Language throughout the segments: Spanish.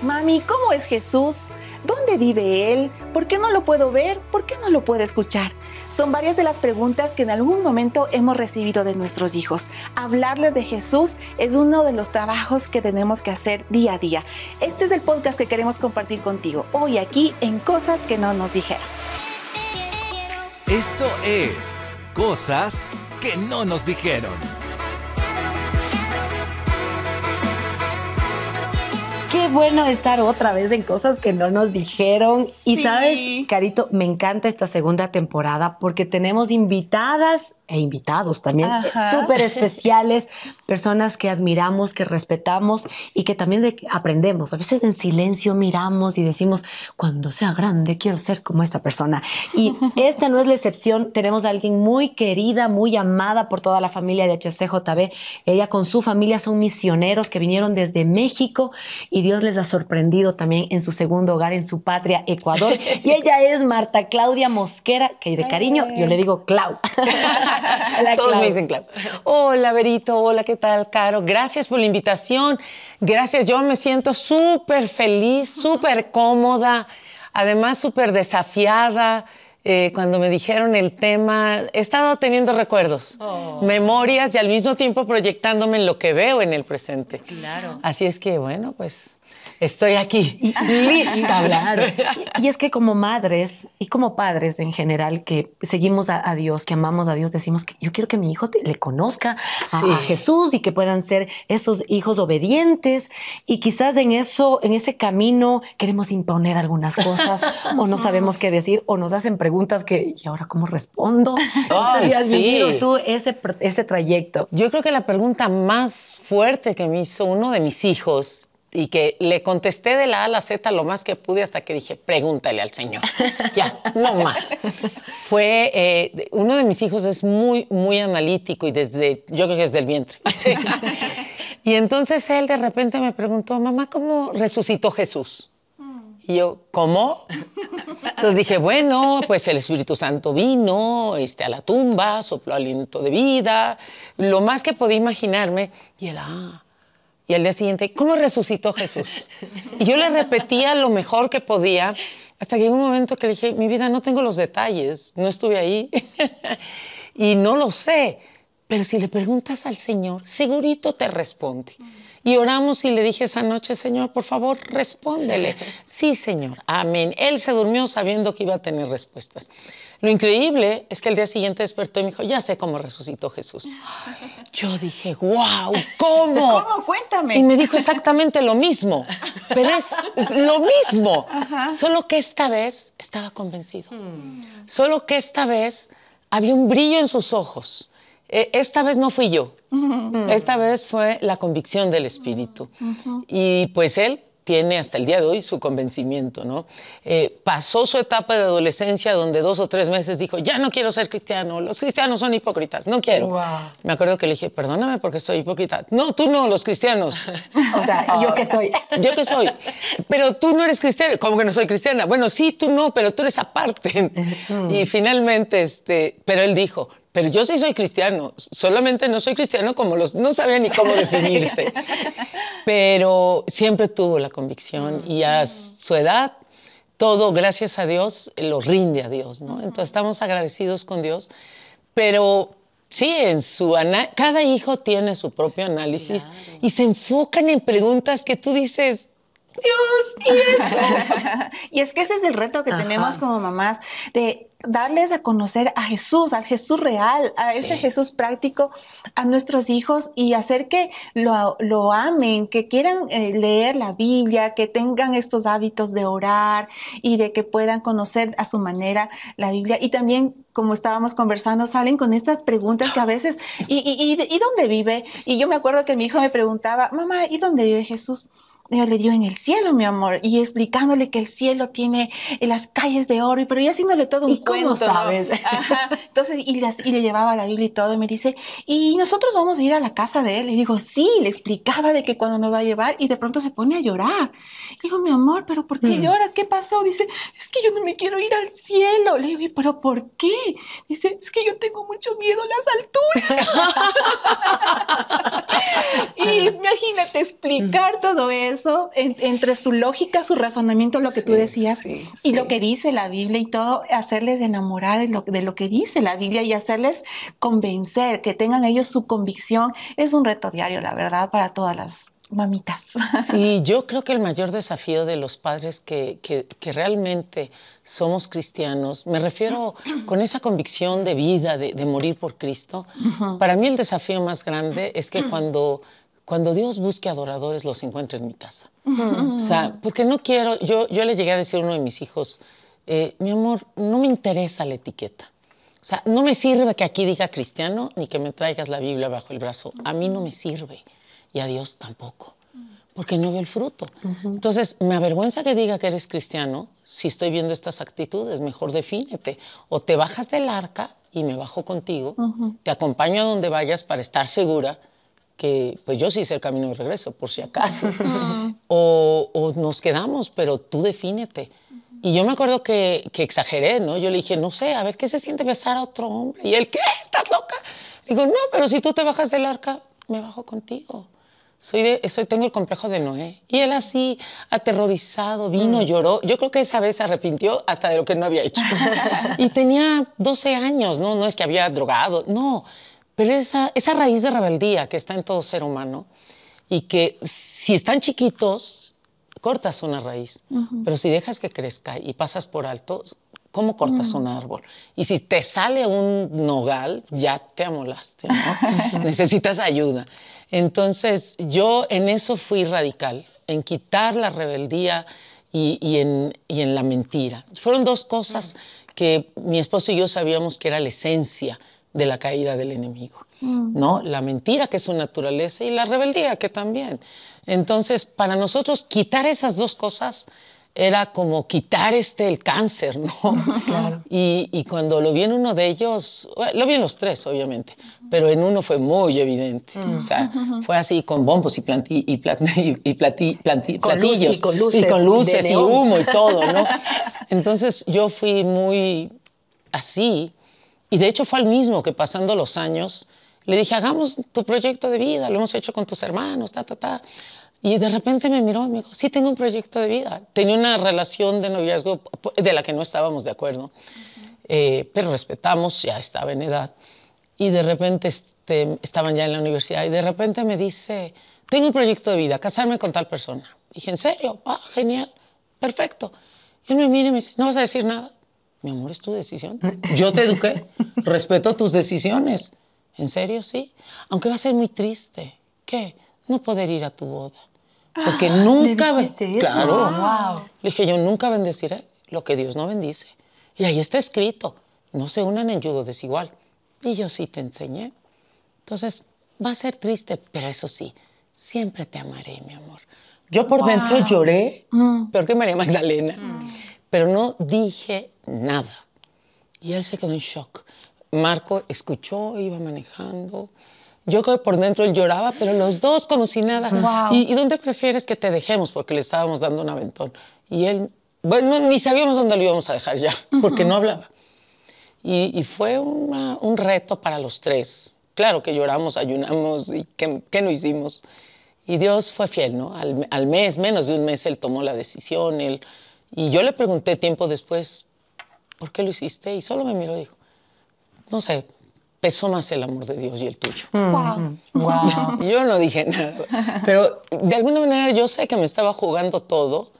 Mami, ¿cómo es Jesús? ¿Dónde vive Él? ¿Por qué no lo puedo ver? ¿Por qué no lo puedo escuchar? Son varias de las preguntas que en algún momento hemos recibido de nuestros hijos. Hablarles de Jesús es uno de los trabajos que tenemos que hacer día a día. Este es el podcast que queremos compartir contigo hoy aquí en Cosas que no nos dijeron. Esto es Cosas que no nos dijeron. Qué bueno estar otra vez en cosas que no nos dijeron. Y sabes, Carito, me encanta esta segunda temporada porque tenemos invitadas e invitados también súper especiales, personas que admiramos, que respetamos y que también aprendemos. A veces en silencio miramos y decimos, cuando sea grande quiero ser como esta persona. Y esta no es la excepción. Tenemos a alguien muy querida, muy amada por toda la familia de HCJB. Ella con su familia son misioneros que vinieron desde México y Dios les ha sorprendido también en su segundo hogar, en su patria, Ecuador. Y ella es Marta Claudia Mosquera, que de cariño yo le digo Clau. Todos me dicen Clau. Hola, Berito. Hola, ¿qué tal, Caro? Gracias por la invitación. Gracias. Yo me siento súper feliz, súper cómoda, además súper desafiada. Eh, cuando me dijeron el tema, he estado teniendo recuerdos, oh. memorias y al mismo tiempo proyectándome en lo que veo en el presente. Claro. Así es que, bueno, pues estoy aquí, lista a hablar. Y, es que como madres y como padres en general que seguimos a, Dios, que amamos a Dios, decimos que yo quiero que mi hijo le conozca a, Jesús y que puedan ser esos hijos obedientes. Y quizás en eso, en ese camino, queremos imponer algunas cosas o no sabemos qué decir o nos hacen preguntas que, ¿y ahora cómo respondo? Ay, has vivido tú ese, ese trayecto. Yo creo que la pregunta más fuerte que me hizo uno de mis hijos y que le contesté de la A a la Z lo más que pude hasta que dije, pregúntale al Señor. ya, no más. Fue, eh, uno de mis hijos es muy, muy analítico y desde, yo creo que desde el vientre. y entonces él de repente me preguntó, mamá, ¿cómo resucitó Jesús? Y yo, ¿cómo? Entonces dije, bueno, pues el Espíritu Santo vino este, a la tumba, sopló aliento de vida, lo más que podía imaginarme. Y él, ah, y al día siguiente, ¿cómo resucitó Jesús? Y yo le repetía lo mejor que podía, hasta que llegó un momento que le dije, mi vida, no tengo los detalles, no estuve ahí y no lo sé. Pero si le preguntas al Señor, segurito te responde. Y oramos y le dije esa noche, Señor, por favor, respóndele. Sí, Señor, amén. Él se durmió sabiendo que iba a tener respuestas. Lo increíble es que el día siguiente despertó y me dijo, ya sé cómo resucitó Jesús. Yo dije, wow, ¿cómo? ¿Cómo? Cuéntame. Y me dijo exactamente lo mismo, pero es, lo mismo, solo que esta vez estaba convencido, hmm. solo que esta vez había un brillo en sus ojos. E, esta vez no fui yo, esta vez fue la convicción del Espíritu. Y pues él tiene hasta el día de hoy su convencimiento, ¿no? Eh, pasó su etapa de adolescencia donde dos o tres meses dijo, ya no quiero ser cristiano, los cristianos son hipócritas, no quiero. Me acuerdo que le dije, perdóname porque soy hipócrita. No, tú no, los cristianos. o sea, yo que soy. yo que soy. Pero tú no eres cristiana. ¿Cómo que no soy cristiana? Bueno, sí, tú no, pero tú eres aparte. y finalmente, este, pero él dijo, pero yo sí soy cristiano, solamente no soy cristiano como los, no sabía ni cómo definirse, pero siempre tuvo la convicción y a su edad todo, gracias a Dios, lo rinde a Dios, ¿no? Entonces estamos agradecidos con Dios, pero sí, en su cada hijo tiene su propio análisis y se enfocan en preguntas que tú dices, Dios, y eso. y es que ese es el reto que tenemos como mamás, de darles a conocer a Jesús, al Jesús real, a ese Jesús práctico a nuestros hijos y hacer que lo, amen, que quieran eh, leer la Biblia, que tengan estos hábitos de orar y de que puedan conocer a su manera la Biblia. Y también, como estábamos conversando, salen con estas preguntas que a veces, ¿y, y, y dónde vive? Y yo me acuerdo que mi hijo me preguntaba, mamá, ¿y dónde vive Jesús? Dios le dio en el cielo, mi amor, y explicándole que el cielo tiene las calles de oro, pero yo haciéndole todo un ¿Y cuento. sabes? Entonces, y, y, le llevaba la Biblia y todo, y me dice, ¿y nosotros vamos a ir a la casa de él? Y digo, sí, le explicaba de que cuando nos va a llevar, y de pronto se pone a llorar. Le digo, mi amor, ¿pero por qué mm. lloras? ¿Qué pasó? Dice, es que yo no me quiero ir al cielo. Le digo, ¿pero por qué? Dice, es que yo tengo mucho miedo a las alturas. y imagínate explicar todo eso eso, entre su lógica, su razonamiento, lo que tú decías, y lo que dice la Biblia y todo, hacerles enamorar de lo, de lo que dice la Biblia y hacerles convencer, que tengan ellos su convicción, es un reto diario, la verdad, para todas las mamitas. Sí, yo creo que el mayor desafío de los padres que, que, realmente somos cristianos, me refiero con esa convicción de vida, de, morir por Cristo, para mí el desafío más grande es que cuando, cuando Dios busque adoradores los encuentre en mi casa. O sea, porque no quiero, yo, yo le llegué a decir a uno de mis hijos, eh, mi amor, no me interesa la etiqueta. O sea, no me sirve que aquí diga cristiano ni que me traigas la Biblia bajo el brazo. A mí no me sirve y a Dios tampoco, porque no veo el fruto. Entonces, me avergüenza que diga que eres cristiano si estoy viendo estas actitudes, mejor defínete. O te bajas del arca y me bajo contigo, te acompaño a donde vayas para estar segura que pues yo sí hice el camino de regreso, por si acaso. o, o, nos quedamos, pero tú defínete. Y yo me acuerdo que, que, exageré, ¿no? Yo le dije, no sé, a ver, ¿qué se siente besar a otro hombre? Y él, ¿qué? ¿Estás loca? digo, no, pero si tú te bajas del arca, me bajo contigo. Soy de, soy, tengo el complejo de Noé. Y él así, aterrorizado, vino, mm. lloró. Yo creo que esa vez se arrepintió hasta de lo que no había hecho. y tenía 12 años, ¿no? No es que había drogado, no. Pero esa, esa raíz de rebeldía que está en todo ser humano y que si están chiquitos, cortas una raíz. Pero si dejas que crezca y pasas por alto, ¿Cómo cortas un árbol? Y si te sale un nogal, ya te amolaste, ¿no? Necesitas ayuda. Entonces, yo en eso fui radical, en quitar la rebeldía y, en, y en, la mentira. Fueron dos cosas que mi esposo y yo sabíamos que era la esencia de la caída del enemigo. ¿no? La mentira, que es su naturaleza, y la rebeldía, que también. Entonces, para nosotros, quitar esas dos cosas era como quitar este, el cáncer, ¿no? Claro. Y, cuando lo vi en uno de ellos, lo vi en los tres, obviamente, pero en uno fue muy evidente. O sea, fue así con bombos y, planti, y, y, platillos. y con luces. Y con luces y humo y todo, ¿no? Entonces yo fui muy así. Y de hecho fue al mismo que pasando los años, le dije, hagamos tu proyecto de vida, lo hemos hecho con tus hermanos, ta, ta, ta. Y de repente me miró y me dijo, sí, tengo un proyecto de vida. Tenía una relación de noviazgo de la que no estábamos de acuerdo, eh, pero respetamos, ya estaba en edad. Y de repente este, estaban ya en la universidad y de repente me dice, tengo un proyecto de vida, casarme con tal persona. Dije, ¿en serio? Ah, genial, perfecto. Y él me mira y me dice, no vas a decir nada. Mi amor, es tu decisión. Yo te eduqué, respeto tus decisiones. ¿En serio? Sí. Aunque va a ser muy triste. ¿Qué? No poder ir a tu boda. Porque ah, nunca... ¿Le eso? Claro. Wow. Le dije, yo nunca bendeciré lo que Dios no bendice. Y ahí está escrito, no se unan en yugo desigual. Y yo sí te enseñé. Entonces, va a ser triste, pero eso sí, siempre te amaré, mi amor. Yo por dentro lloré, mm. peor que María Magdalena, mm. pero no dije nada. Y él se quedó en shock. Marco escuchó, iba manejando, yo creo que por dentro él lloraba, pero los dos como si nada. ¿Y, dónde prefieres que te dejemos? Porque le estábamos dando un aventón. Y él, bueno, ni sabíamos dónde lo íbamos a dejar ya, porque no hablaba. Y, fue un reto para los tres. Claro que lloramos, ayunamos y qué, no hicimos. Y Dios fue fiel, ¿no? Al, mes, menos de un mes, él tomó la decisión. Él, y yo le pregunté tiempo después, ¿por qué lo hiciste? Y solo me miró y dijo, no sé, pesó más el amor de Dios y el tuyo. Wow. wow. Yo no dije nada, pero de alguna manera yo sé que me estaba jugando todo,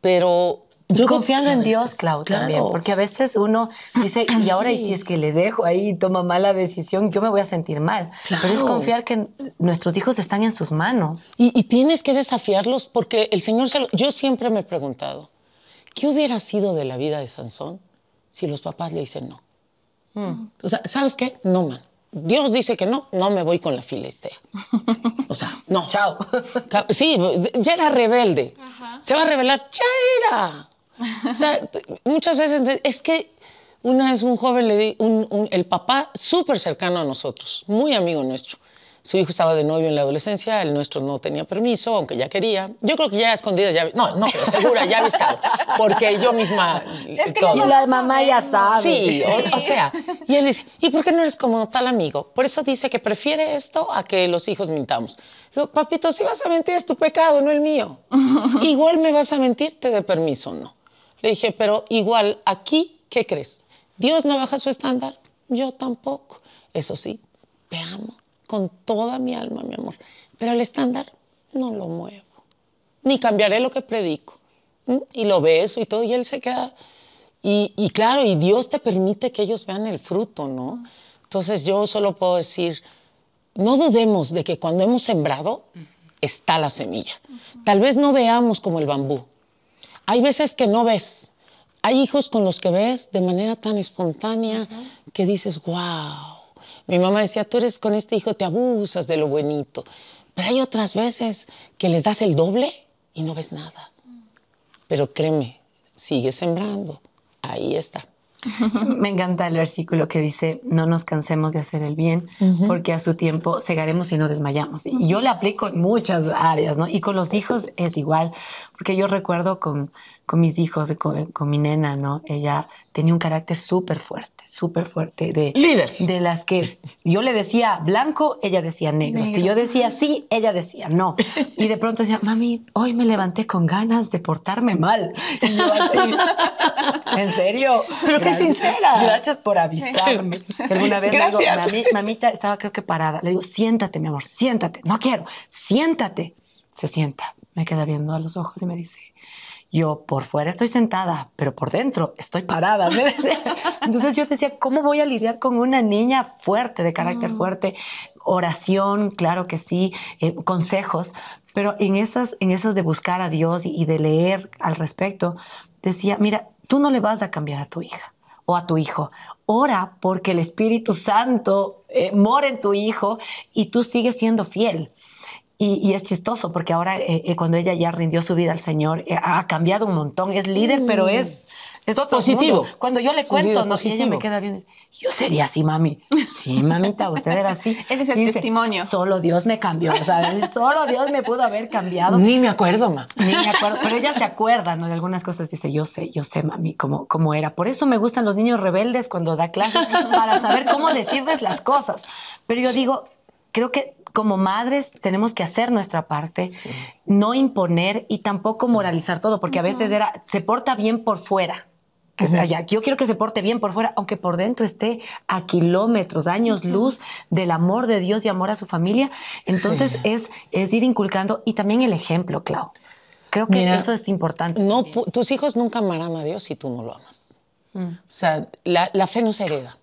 pero yo confiando en Dios, Clau, también, porque a veces uno dice, y ahora y si es que le dejo ahí y toma mala decisión, yo me voy a sentir mal. Pero es confiar que nuestros hijos están en sus manos. Y, tienes que desafiarlos porque el Señor, se yo siempre me he preguntado, ¿qué hubiera sido de la vida de Sansón si los papás le dicen no? Mm. O sea, ¿sabes qué? No, man. Dios dice que no, no me voy con la filistea. O sea, no. Chao. Sí, ya era rebelde. Se va a revelar, ya era. O sea, muchas veces es que una vez un joven le di, un, el papá súper cercano a nosotros, muy amigo nuestro, Su hijo estaba de novio en la adolescencia, el nuestro no tenía permiso, aunque ya quería. Yo creo que ya escondidas ya, no, no, pero segura, ya había estado, porque yo misma... Es que la mamá ya sabe. Sí, o, sea, y él dice, ¿y por qué no eres como tal amigo? Por eso dice que prefiere esto a que los hijos mintamos. Digo, papito, si vas a mentir es tu pecado, no el mío. igual me vas a mentir, te dé permiso, no. Le dije, pero igual aquí, ¿qué crees? Dios no baja su estándar, yo tampoco. Eso sí, te amo con toda mi alma, mi amor. Pero el estándar no lo muevo. Ni cambiaré lo que predico. Y lo beso y todo, y él se queda. Y, claro, y Dios te permite que ellos vean el fruto, ¿no? Entonces yo solo puedo decir, no dudemos de que cuando hemos sembrado está la semilla. Tal vez no veamos como el bambú. Hay veces que no ves. Hay hijos con los que ves de manera tan espontánea que dices, wow mi mamá decía, tú eres con este hijo, te abusas de lo buenito. Pero hay otras veces que les das el doble y no ves nada. Pero créeme, sigue sembrando. Ahí está. Me encanta el versículo que dice, no nos cansemos de hacer el bien, porque a su tiempo cegaremos y no desmayamos. Y yo le aplico en muchas áreas, ¿no? Y con los hijos es igual, porque yo recuerdo con, con mis hijos, con, con mi nena, ¿no? Ella tenía un carácter súper fuerte súper fuerte de líder. de las que yo le decía blanco ella decía negro. si yo decía sí ella decía no. Y de pronto decía mami hoy me levanté con ganas de portarme mal y yo así en serio pero qué sincera. gracias por avisarme. Alguna vez gracias. Digo, mamita estaba creo que parada le digo siéntate mi amor siéntate. No quiero. Siéntate se sienta me queda viendo a los ojos y me dice yo por fuera estoy sentada, pero por dentro estoy parada. Entonces yo decía, ¿cómo voy a lidiar con una niña fuerte, de carácter mm. fuerte? Oración, claro que sí, eh, consejos, pero en esas, en esas de buscar a Dios y, de leer al respecto, decía, mira, tú no le vas a cambiar a tu hija o a tu hijo. Ora porque el Espíritu Santo eh, mora en tu hijo y tú sigues siendo fiel. Y, es chistoso porque ahora eh, eh, cuando ella ya rindió su vida al Señor, eh, ha cambiado un montón. Es líder, pero mm. es, es otro positivo. Cuando yo le cuento, no, y ella me queda bien. Yo sería así, mami. Sí, mamita, usted era así. Él es el testimonio. Solo Dios me cambió, ¿sabes? Solo Dios me pudo haber cambiado. Ni me acuerdo, ma. Ni me acuerdo. Pero ella se acuerda, ¿no? De algunas cosas dice, yo sé, yo sé, mami, cómo, cómo era. Por eso me gustan los niños rebeldes cuando da clases, para saber cómo decirles las cosas. Pero yo digo, creo que como madres tenemos que hacer nuestra parte, no imponer y tampoco moralizar todo, porque a veces era, se porta bien por fuera. Que sea, ya, yo quiero que se porte bien por fuera, aunque por dentro esté a kilómetros, años luz del amor de Dios y amor a su familia. Entonces es, es ir inculcando y también el ejemplo, Clau. Creo que eso es importante. No, tus hijos nunca amarán a Dios si tú no lo amas. Mm. O sea, la, fe no se hereda,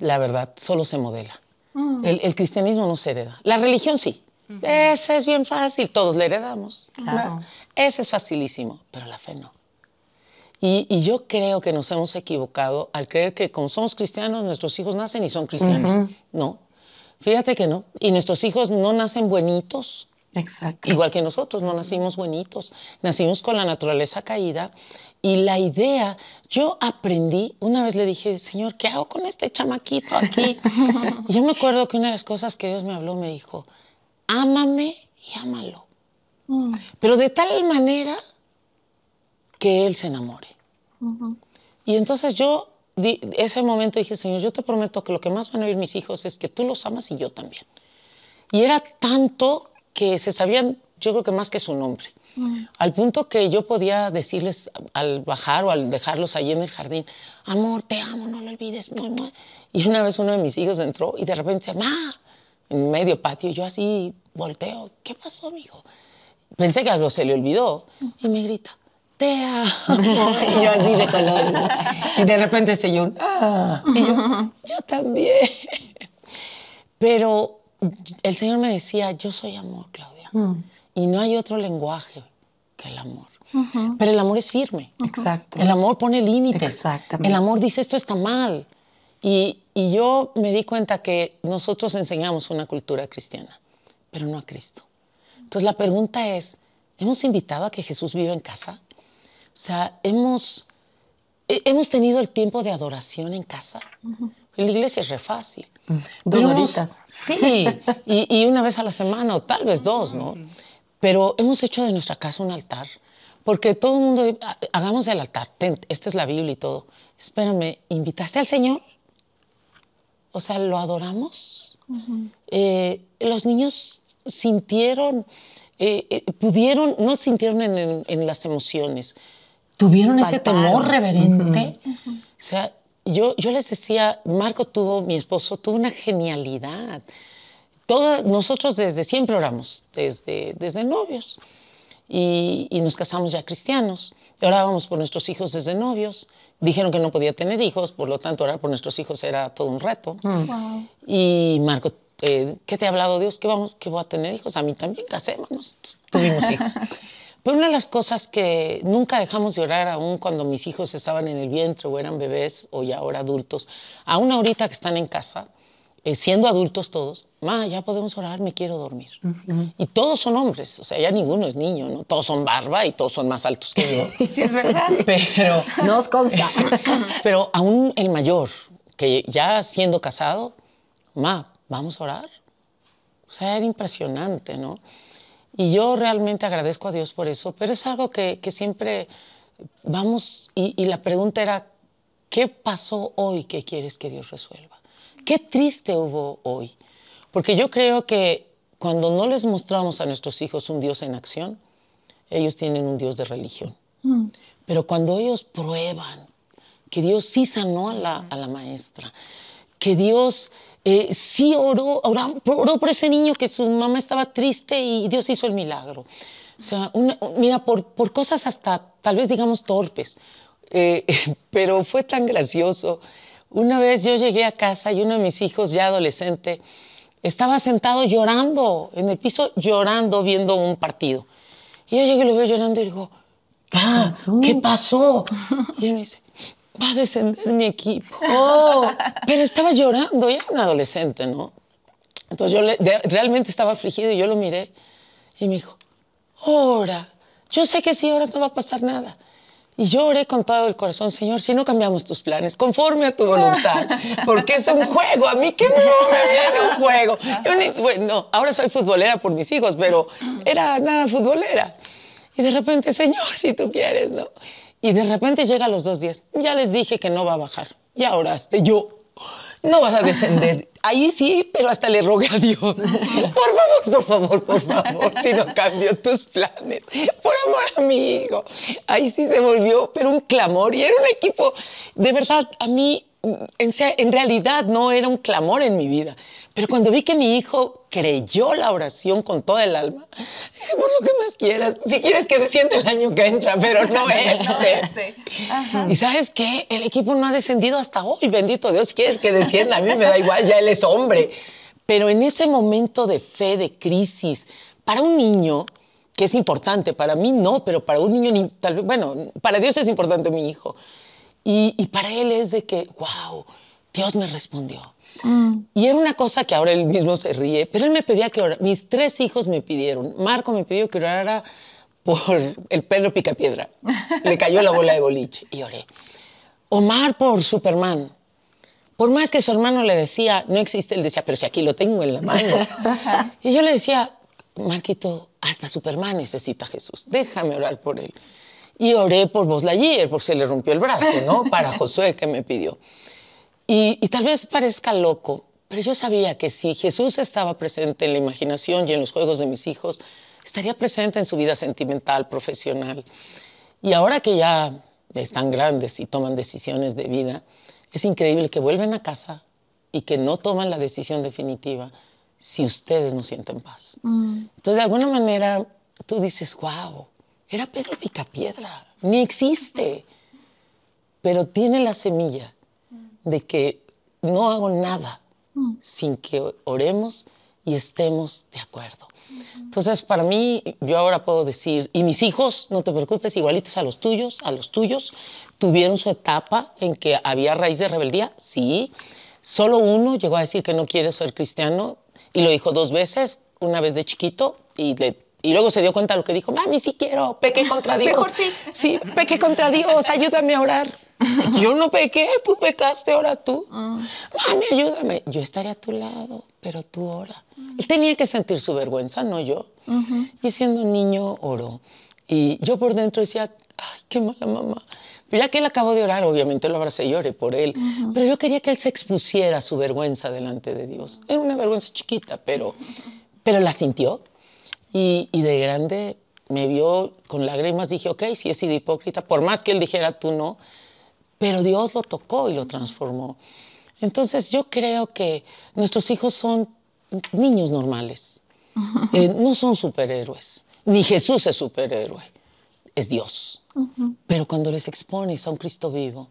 la verdad, solo se modela. Mm. El, cristianismo no se hereda. La religión sí. Esa es bien fácil, todos le heredamos. Claro. Ese es facilísimo, pero la fe no. Y, yo creo que nos hemos equivocado al creer que como somos cristianos, nuestros hijos nacen y son cristianos. No, fíjate que no. Y nuestros hijos no nacen buenitos. Exacto. Igual que nosotros, no nacimos buenitos. Nacimos con la naturaleza caída y la idea, yo aprendí, una vez le dije, Señor, ¿qué hago con este chamaquito aquí? y yo me acuerdo que una de las cosas que Dios me habló me dijo, ámame y ámalo. Mm. Pero de tal manera que Él se enamore. Y entonces yo, ese momento dije, Señor, yo te prometo que lo que más van a oír mis hijos es que tú los amas y yo también. Y era tanto que se sabían, yo creo que más que su nombre. Al punto que yo podía decirles al bajar o al dejarlos ahí en el jardín, amor, te amo, no lo olvides. Y una vez uno de mis hijos entró y de repente dice, ma, en medio patio, yo así volteo, ¿qué pasó, amigo? Pensé que algo se le olvidó y me grita, te amo. y yo así de colores. Y de repente se yo, ah. y yo, yo también. Pero el Señor me decía, yo soy amor, Claudia. Mm. Y no hay otro lenguaje que el amor. Pero el amor es firme. Exacto. El amor pone límites. Exactamente. El amor dice esto está mal. Y, y, yo me di cuenta que nosotros enseñamos una cultura cristiana, pero no a Cristo. Entonces la pregunta es, ¿hemos invitado a que Jesús viva en casa? O sea, ¿hemos, hemos tenido el tiempo de adoración en casa? En la iglesia es re fácil. Dos horitas. Sí, y, una vez a la semana o tal vez dos, ¿no? Pero hemos hecho de nuestra casa un altar, porque todo el mundo, hagamos el altar, esta es la Biblia y todo. Espérame, ¿invitaste al Señor? O sea, ¿lo adoramos? Eh, los niños sintieron, eh, eh, pudieron, no sintieron en, las emociones, tuvieron ese temor reverente. O sea, yo, yo les decía, Marco tuvo, mi esposo, tuvo una genialidad. Todos nosotros desde siempre oramos, desde, desde novios. Y, nos casamos ya cristianos. Orábamos por nuestros hijos desde novios. Dijeron que no podía tener hijos, por lo tanto orar por nuestros hijos era todo un reto. Mm. Y Marco, eh, ¿qué te ha hablado Dios? ¿Que, vamos, que voy a tener hijos? A mí también, casémonos. Tuvimos hijos. Pero una de las cosas que nunca dejamos de orar, aún cuando mis hijos estaban en el vientre o eran bebés o ya ahora adultos, aún ahorita que están en casa, eh, siendo adultos todos, ma, ya podemos orar, me quiero dormir. Y todos son hombres, o sea, ya ninguno es niño, ¿no? Todos son barba y todos son más altos que yo. sí, es verdad. Pero, Nos consta. pero aún el mayor, que ya siendo casado, ma, vamos a orar. O sea, era impresionante, ¿no? Y yo realmente agradezco a Dios por eso, pero es algo que, siempre vamos, y, la pregunta era, ¿qué pasó hoy que quieres que Dios resuelva? ¿Qué triste hubo hoy? Porque yo creo que cuando no les mostramos a nuestros hijos un Dios en acción, ellos tienen un Dios de religión. Mm. Pero cuando ellos prueban que Dios sí sanó a la, a la maestra, que Dios eh, sí oró, oró, por ese niño que su mamá estaba triste y Dios hizo el milagro. O sea, mira, por, por, cosas hasta tal vez digamos torpes, eh, pero fue tan gracioso. Una vez yo llegué a casa y uno de mis hijos ya adolescente estaba sentado llorando en el piso, llorando viendo un partido. Y yo llegué y lo veo llorando y digo, ah, ¿qué pasó? Y él me dice, va a descender mi equipo. Oh, pero estaba llorando, ya era un adolescente, ¿no? Entonces yo realmente estaba afligido y yo lo miré y me dijo, ora, yo sé que si oras no va a pasar nada. Y yo oré con todo el corazón, Señor, si no cambiamos tus planes, conforme a tu voluntad, porque es un juego, a mí que me viene un juego. bueno, ahora soy futbolera por mis hijos, pero era nada futbolera. Y de repente, Señor, si tú quieres, ¿no? Y de repente llega a los dos días. Ya les dije que no va a bajar. Ya oraste. Yo, no vas a descender. Ahí sí, pero hasta le rogué a Dios. Por favor, por favor, por favor, si no cambio tus planes. Por amor a mi hijo. Ahí sí se volvió, pero un clamor. Y era un equipo, de verdad, a mí, en, en realidad no era un clamor en mi vida. Pero cuando vi que mi hijo creyó la oración con toda el alma, dije, por lo que más quieras, si quieres que descienda el año que entra, pero no este. este. Y sabes qué, el equipo no ha descendido hasta hoy, bendito Dios, quieres que descienda, a mí me da igual, ya él es hombre. Pero en ese momento de fe, de crisis, para un niño, que es importante, para mí no, pero para un niño, tal vez, bueno, para Dios es importante mi hijo. Y, y para él es de que, wow, Dios me respondió y era una cosa que ahora él mismo se ríe, pero él me pedía que orara. Mis tres hijos me pidieron. Marco me pidió que orara por el Pedro Picapiedra. Le cayó la bola de boliche y oré. Omar por Superman. Por más que su hermano le decía, no existe, él decía, pero si aquí lo tengo en la mano. y yo le decía, Marquito, hasta Superman necesita a Jesús, déjame orar por él. Y oré por Lightyear, porque se le rompió el brazo, ¿no? Para Josué, que me pidió. Y, tal vez parezca loco, pero yo sabía que si Jesús estaba presente en la imaginación y en los juegos de mis hijos, estaría presente en su vida sentimental, profesional. Y ahora que ya están grandes y toman decisiones de vida, es increíble que vuelven a casa y que no toman la decisión definitiva si ustedes no sienten paz. Mm. Entonces, de alguna manera, tú dices, wow, era Pedro Picapiedra, ni existe, pero tiene la semilla de que no hago nada mm. sin que oremos y estemos de acuerdo. Entonces, para mí, yo ahora puedo decir, y mis hijos, no te preocupes, igualitos a los tuyos, a los tuyos, tuvieron su etapa en que había raíz de rebeldía, sí. Solo uno llegó a decir que no quiere ser cristiano y lo dijo dos veces, una vez de chiquito y, y luego se dio cuenta de lo que dijo, mami, sí quiero, pequé contra Dios. Mejor sí. Sí, pequé contra Dios, ayúdame a orar. Yo no pequé, tú pecaste, ahora tú. Mm. Mami, ayúdame. Yo estaré a tu lado, pero tú ora. Él tenía que sentir su vergüenza, no yo. Y siendo niño, oró. Y yo por dentro decía, ay, qué mala mamá. Pero ya que él acabó de orar, obviamente lo abracé y lloré por él. Pero yo quería que él se expusiera su vergüenza delante de Dios. Era una vergüenza chiquita, pero, pero la sintió. Y, y de grande me vio con lágrimas. Dije, ok, sí he sido hipócrita, por más que él dijera tú no. Pero Dios lo tocó y lo transformó. Entonces yo creo que nuestros hijos son niños normales. Eh, no son superhéroes. Ni Jesús es superhéroe. Es Dios. Pero cuando les expones a un Cristo vivo,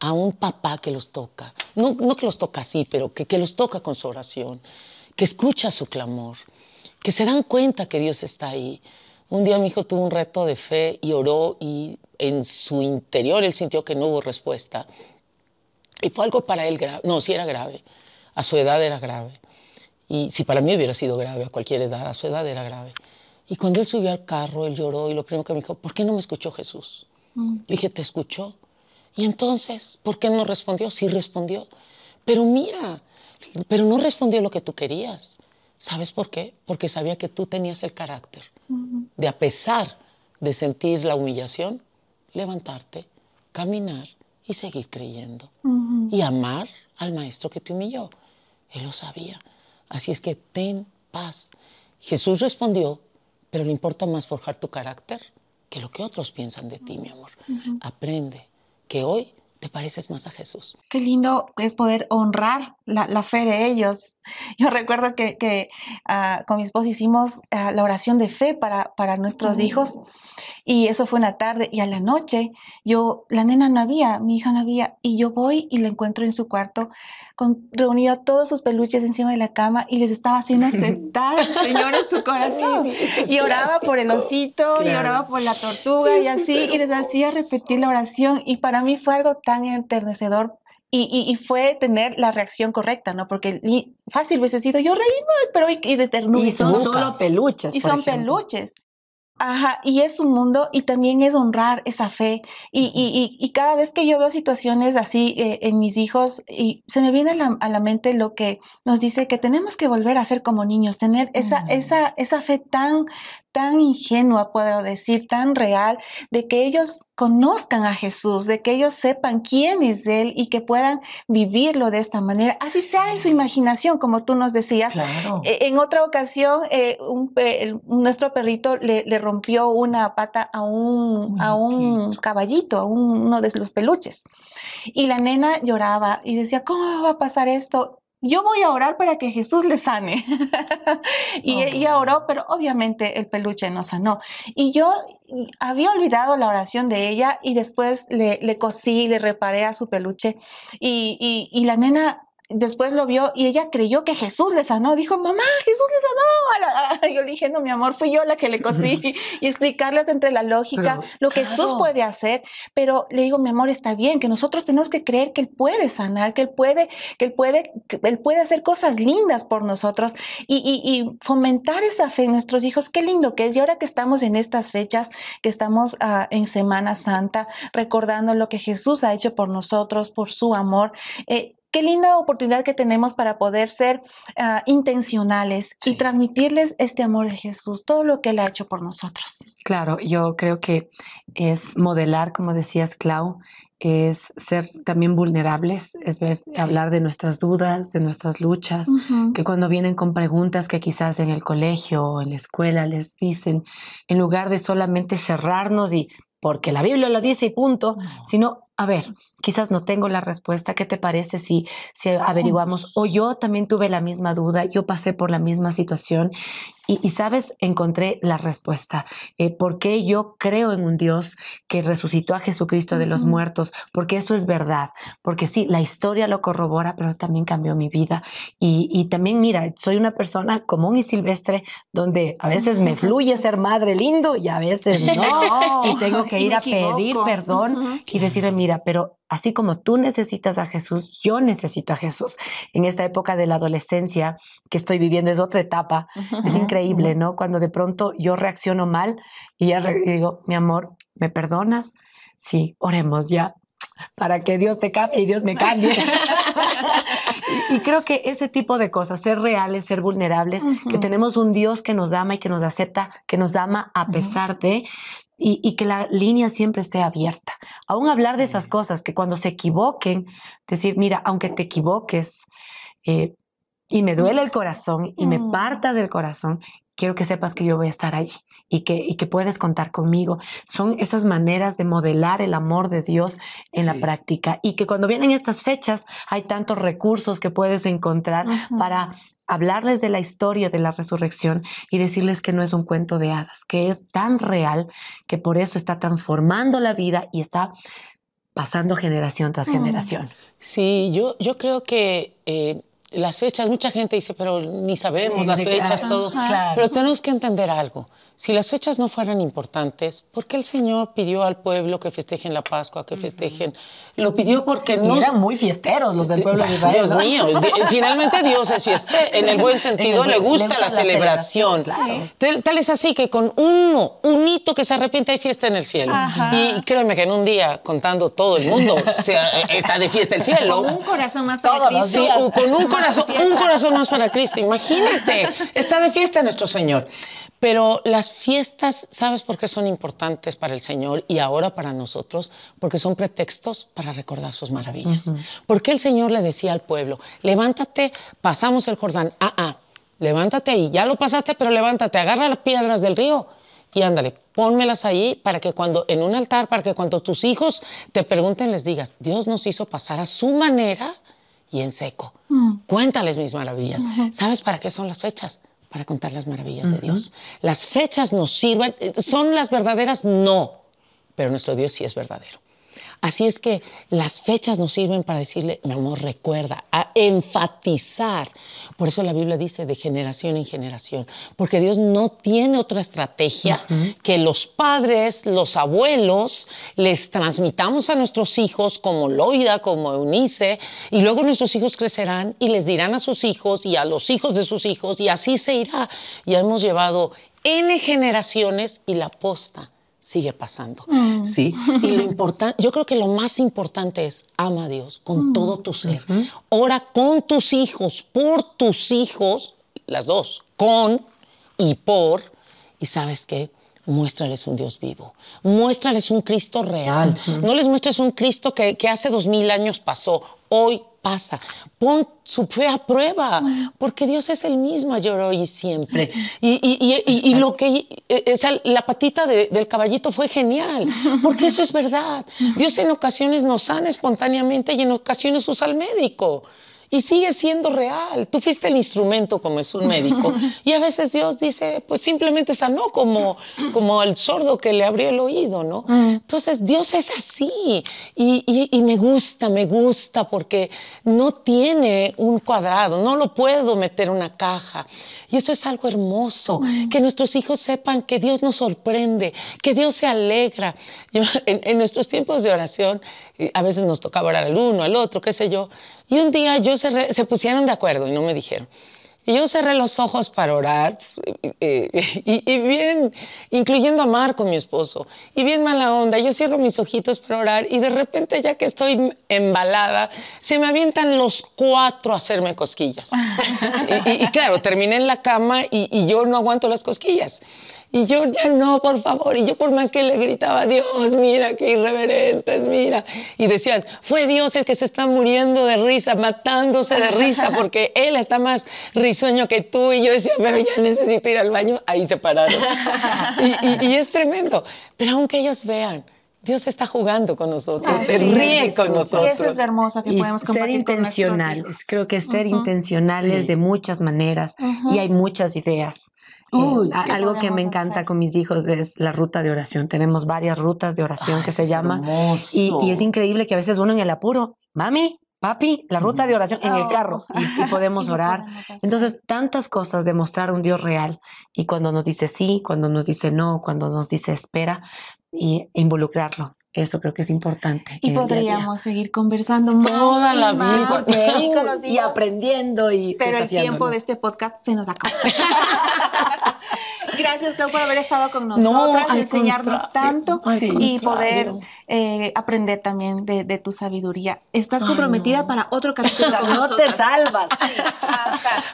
a un papá que los toca, no, no que los toca así, pero que, que los toca con su oración, que escucha su clamor, que se dan cuenta que Dios está ahí. Un día mi hijo tuvo un reto de fe y oró y en su interior él sintió que no hubo respuesta. Y fue algo para él grave. No, sí era grave. A su edad era grave. Y si para mí hubiera sido grave, a cualquier edad, a su edad era grave. Y cuando él subió al carro, él lloró y lo primero que me dijo, ¿por qué no me escuchó Jesús? Mm. Dije, ¿te escuchó? Y entonces, ¿por qué no respondió? Sí respondió. Pero mira, pero no respondió lo que tú querías. ¿Sabes por qué? Porque sabía que tú tenías el carácter de, a pesar de sentir la humillación, levantarte, caminar y seguir creyendo. Y amar al maestro que te humilló. Él lo sabía. Así es que ten paz. Jesús respondió, pero le importa más forjar tu carácter que lo que otros piensan de ti, mi amor. Aprende que hoy te pareces más a Jesús. Qué lindo es poder honrar la, fe de ellos. Yo recuerdo que, ah, con mi esposo hicimos ah, la oración de fe para, para nuestros hijos y eso fue una tarde y a la noche yo, la nena no había, mi hija no había y yo voy y la encuentro en su cuarto con, reunido todos sus peluches encima de la cama y les estaba haciendo aceptar, Señor, en su corazón. y oraba por el osito y oraba por la tortuga y así y les hacía repetir la oración y para mí fue algo tan enternecedor y, fue tener la reacción correcta, ¿no? Porque fácil hubiese sido yo reírme, pero y, de ternura. Y son solo peluches. Y son peluches. Ajá, y es un mundo y también es honrar esa fe. Y, y, y, cada vez que yo veo situaciones así eh, en mis hijos, y se me viene a la, a la, mente lo que nos dice que tenemos que volver a ser como niños, tener esa, esa, esa fe tan, tan ingenua, puedo decir, tan real, de que ellos conozcan a Jesús, de que ellos sepan quién es Él y que puedan vivirlo de esta manera, así sea en su imaginación, como tú nos decías. E, en otra ocasión, eh, nuestro perrito le, rompió una pata a un, a un caballito, a uno de los peluches. Y la nena lloraba y decía, ¿cómo va a pasar esto? Yo voy a orar para que Jesús le sane. y ella oró, pero obviamente el peluche no sanó. Y yo había olvidado la oración de ella y después le, le cosí, le reparé a su peluche y, y, y la nena después lo vio y ella creyó que Jesús le sanó. Dijo, mamá, Jesús le sanó. Yo le dije, no, mi amor, fui yo la que le cosí y explicarles entre la lógica lo que Jesús puede hacer. Pero le digo, mi amor, está bien, que nosotros tenemos que creer que Él puede sanar, que Él puede, que Él puede, que Él puede hacer cosas lindas por nosotros y, fomentar esa fe en nuestros hijos. Qué lindo que es. Y ahora que estamos en estas fechas, que estamos ah, en Semana Santa, recordando lo que Jesús ha hecho por nosotros, por su amor, eh, qué linda oportunidad que tenemos para poder ser ah, intencionales y transmitirles este amor de Jesús, todo lo que Él ha hecho por nosotros. Claro, yo creo que es modelar, como decías, Clau, es ser también vulnerables, es ver, hablar de nuestras dudas, de nuestras luchas, que cuando vienen con preguntas que quizás en el colegio o en la escuela les dicen, en lugar de solamente cerrarnos y porque la Biblia lo dice y punto, sino a ver, quizás no tengo la respuesta, ¿qué te parece si, si averiguamos? O yo también tuve la misma duda, yo pasé por la misma situación y, sabes, encontré la respuesta. Eh, ¿Por qué yo creo en un Dios que resucitó a Jesucristo de los muertos? Porque eso es verdad. Porque sí, la historia lo corrobora, pero también cambió mi vida. Y, también, mira, soy una persona común y silvestre donde a veces me fluye ser madre lindo y a veces no. y tengo que ir a pedir perdón y decirle, mira, pero así como tú necesitas a Jesús, yo necesito a Jesús. En esta época de la adolescencia que estoy viviendo es otra etapa. Es increíble, ¿no? Cuando de pronto yo reacciono mal y ya digo, mi amor, ¿me perdonas? Sí, oremos ya. para que Dios te cambie y Dios me cambie. y, creo que ese tipo de cosas, ser reales, ser vulnerables, que tenemos un Dios que nos ama y que nos acepta, que nos ama a pesar de, y, que la línea siempre esté abierta. Aún hablar de esas cosas, que cuando se equivoquen, decir, mira, aunque te equivoques eh, y me duele el corazón y me mm. parta del corazón, quiero que sepas que yo voy a estar allí y que, y que puedes contar conmigo. Son esas maneras de modelar el amor de Dios en la práctica y que cuando vienen estas fechas hay tantos recursos que puedes encontrar para hablarles de la historia de la resurrección y decirles que no es un cuento de hadas, que es tan real que por eso está transformando la vida y está pasando generación tras mm. generación. Sí, yo, yo creo que eh, las fechas, mucha gente dice, pero ni sabemos las fechas, todo. Pero tenemos que entender algo. Si las fechas no fueran importantes, ¿por qué el Señor pidió al pueblo que festejen la Pascua, que festejen? Lo pidió porque no... eran muy fiesteros los del pueblo de Israel. Dios mío, finalmente Dios es fiestero. En el buen sentido, le, gusta la, celebración. Tal, es así que con uno, un hito que se arrepiente, hay fiesta en el cielo. Y créeme que en un día, contando todo el mundo, está de fiesta el cielo. Con un corazón más para Cristo. con un corazón, un corazón más para Cristo. Imagínate, está de fiesta nuestro Señor. Pero las fiestas, ¿sabes por qué son importantes para el Señor y ahora para nosotros? Porque son pretextos para recordar sus maravillas. Porque el Señor le decía al pueblo, levántate, pasamos el Jordán. Ah, ah, levántate ahí, ya lo pasaste, pero levántate, agarra las piedras del río y ándale, pónmelas ahí para que cuando, en un altar, para que cuando tus hijos te pregunten, les digas, Dios nos hizo pasar a su manera y en seco. Mm. Cuéntales mis maravillas. ¿Sabes para qué son las fechas? para contar las maravillas de Dios. Las fechas nos sirven, ¿son las verdaderas? No, pero nuestro Dios sí es verdadero. Así es que las fechas nos sirven para decirle, mi amor, recuerda, a enfatizar. Por eso la Biblia dice de generación en generación, porque Dios no tiene otra estrategia que los padres, los abuelos, les transmitamos a nuestros hijos como Loida, como Eunice, y luego nuestros hijos crecerán y les dirán a sus hijos y a los hijos de sus hijos, y así se irá. Ya hemos llevado N generaciones y la posta sigue pasando. Mm. Sí. Y lo importante, yo creo que lo más importante es ama a Dios con mm. todo tu ser. Ora con tus hijos, por tus hijos, las dos, con y por. Y sabes qué? Muéstrales un Dios vivo, muéstrales un Cristo real. No les muestres un Cristo que, que hace dos mil años pasó. Hoy pasa. Pon su fe a prueba, porque Dios es el mismo ayer, hoy y siempre. Y, lo que, eh, la patita del caballito fue genial, porque eso es verdad. Dios en ocasiones nos sana espontáneamente y en ocasiones usa al médico y sigue siendo real. Tú fuiste el instrumento como es un médico. Y a veces Dios dice, pues simplemente sanó como, como el sordo que le abrió el oído, ¿no? Mm. Entonces Dios es así. Y, y, me gusta, me gusta porque no tiene un cuadrado, no lo puedo meter en una caja. Y eso es algo hermoso, que nuestros hijos sepan que Dios nos sorprende, que Dios se alegra. en, nuestros tiempos de oración, eh, a veces nos tocaba orar al uno, al otro, qué sé yo. Y un día yo se pusieron de acuerdo y no me dijeron. Y yo cerré los ojos para orar, eh, y, bien, incluyendo a Marco, mi esposo, y bien mala onda, yo cierro mis ojitos para orar y de repente ya que estoy embalada, se me avientan los cuatro a hacerme cosquillas. y, claro, terminé en la cama y yo no aguanto las cosquillas. Y yo ya no, por favor. Y yo por más que le gritaba, Dios, mira qué irreverentes, mira. Y decían, fue Dios el que se está muriendo de risa, matándose de risa, porque Él está más risueño que tú. Y yo decía, pero ya necesito ir al baño. Ahí se pararon. y, es tremendo. Pero aunque ellos vean, Dios está jugando con nosotros, se ríe con nosotros. Y eso es lo hermoso que podemos compartir ser intencionales. Creo que ser intencionales de muchas maneras y hay muchas ideas. Eh, algo que me encanta con mis hijos es la ruta de oración. Tenemos varias rutas de oración que se llama. Y, es increíble que a veces uno en el apuro, mami, papi, la ruta de oración en el carro y, podemos orar. Entonces, tantas cosas de mostrar un Dios real y cuando nos dice sí, cuando nos dice no, cuando nos dice espera y involucrarlo. Eso creo que es importante. Y podríamos seguir conversando más toda la vida y aprendiendo y pero el tiempo de este podcast se nos acaba. Gracias, Clau, por haber estado con nosotras, enseñarnos tanto y poder eh, aprender también de, tu sabiduría. Estás comprometida para otro capítulo con No te salvas.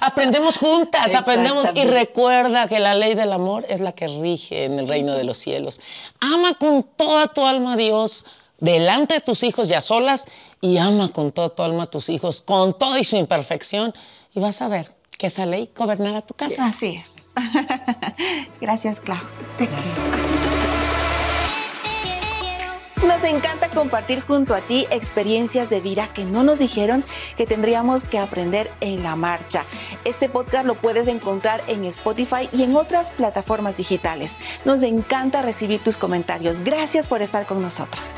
aprendemos juntas, aprendemos y recuerda que la ley del amor es la que rige en el reino de los cielos. Ama con toda tu alma a Dios delante de tus hijos ya solas y ama con toda tu alma a tus hijos, con toda su imperfección y vas a ver que esa ley gobernará tu casa. Así es. Gracias, Clau. Nos encanta compartir junto a ti experiencias de vida que no nos dijeron que tendríamos que aprender en la marcha. Este podcast lo puedes encontrar en Spotify y en otras plataformas digitales. Nos encanta recibir tus comentarios. Gracias por estar con nosotros.